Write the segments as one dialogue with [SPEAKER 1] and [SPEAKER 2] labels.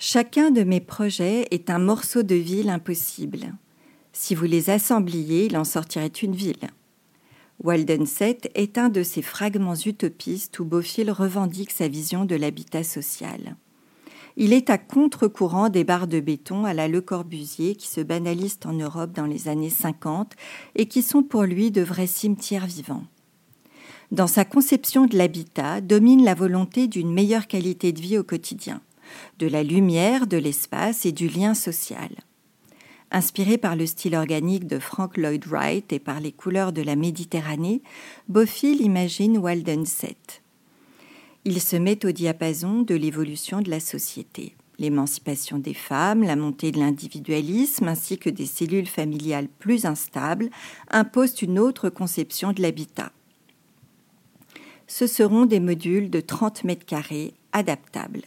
[SPEAKER 1] Chacun de mes projets est un morceau de ville impossible. Si vous les assembliez, il en sortirait une ville. Waldenset est un de ces fragments utopistes où Bofill revendique sa vision de l'habitat social. Il est à contre-courant des barres de béton à la Le Corbusier qui se banalisent en Europe dans les années 50 et qui sont pour lui de vrais cimetières vivants. Dans sa conception de l'habitat domine la volonté d'une meilleure qualité de vie au quotidien, de la lumière, de l'espace et du lien social. Inspiré par le style organique de Frank Lloyd Wright et par les couleurs de la Méditerranée, Bofill imagine Waldenset. Il se met au diapason de l'évolution de la société. L'émancipation des femmes, la montée de l'individualisme ainsi que des cellules familiales plus instables imposent une autre conception de l'habitat. Ce seront des modules de 30 mètres carrés adaptables.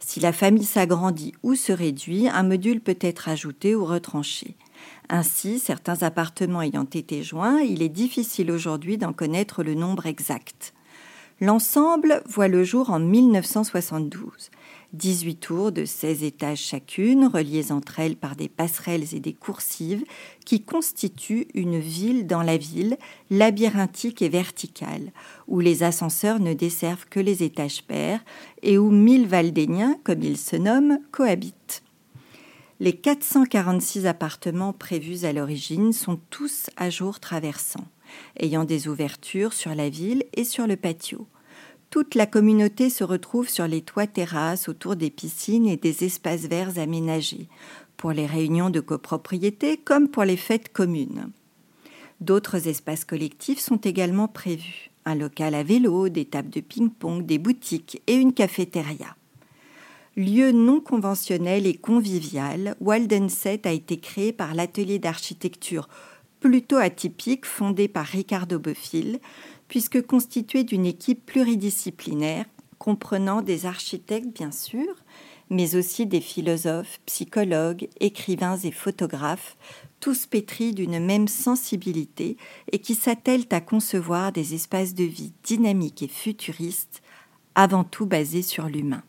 [SPEAKER 1] Si la famille s'agrandit ou se réduit, un module peut être ajouté ou retranché. Ainsi, certains appartements ayant été joints, il est difficile aujourd'hui d'en connaître le nombre exact. L'ensemble voit le jour en 1972. 18 tours de 16 étages chacune, reliées entre elles par des passerelles et des coursives, qui constituent une ville dans la ville, labyrinthique et verticale, où les ascenseurs ne desservent que les étages pairs et où mille Valdéniens, comme ils se nomment, cohabitent. Les 446 appartements prévus à l'origine sont tous à jour traversants ayant des ouvertures sur la ville et sur le patio. Toute la communauté se retrouve sur les toits terrasses autour des piscines et des espaces verts aménagés, pour les réunions de copropriété comme pour les fêtes communes. D'autres espaces collectifs sont également prévus, un local à vélo, des tables de ping-pong, des boutiques et une cafétéria. Lieu non conventionnel et convivial, Waldenset a été créé par l'atelier d'architecture plutôt atypique fondé par Ricardo Bofill, puisque constitué d'une équipe pluridisciplinaire comprenant des architectes bien sûr, mais aussi des philosophes, psychologues, écrivains et photographes, tous pétris d'une même sensibilité et qui s'attellent à concevoir des espaces de vie dynamiques et futuristes, avant tout basés sur l'humain.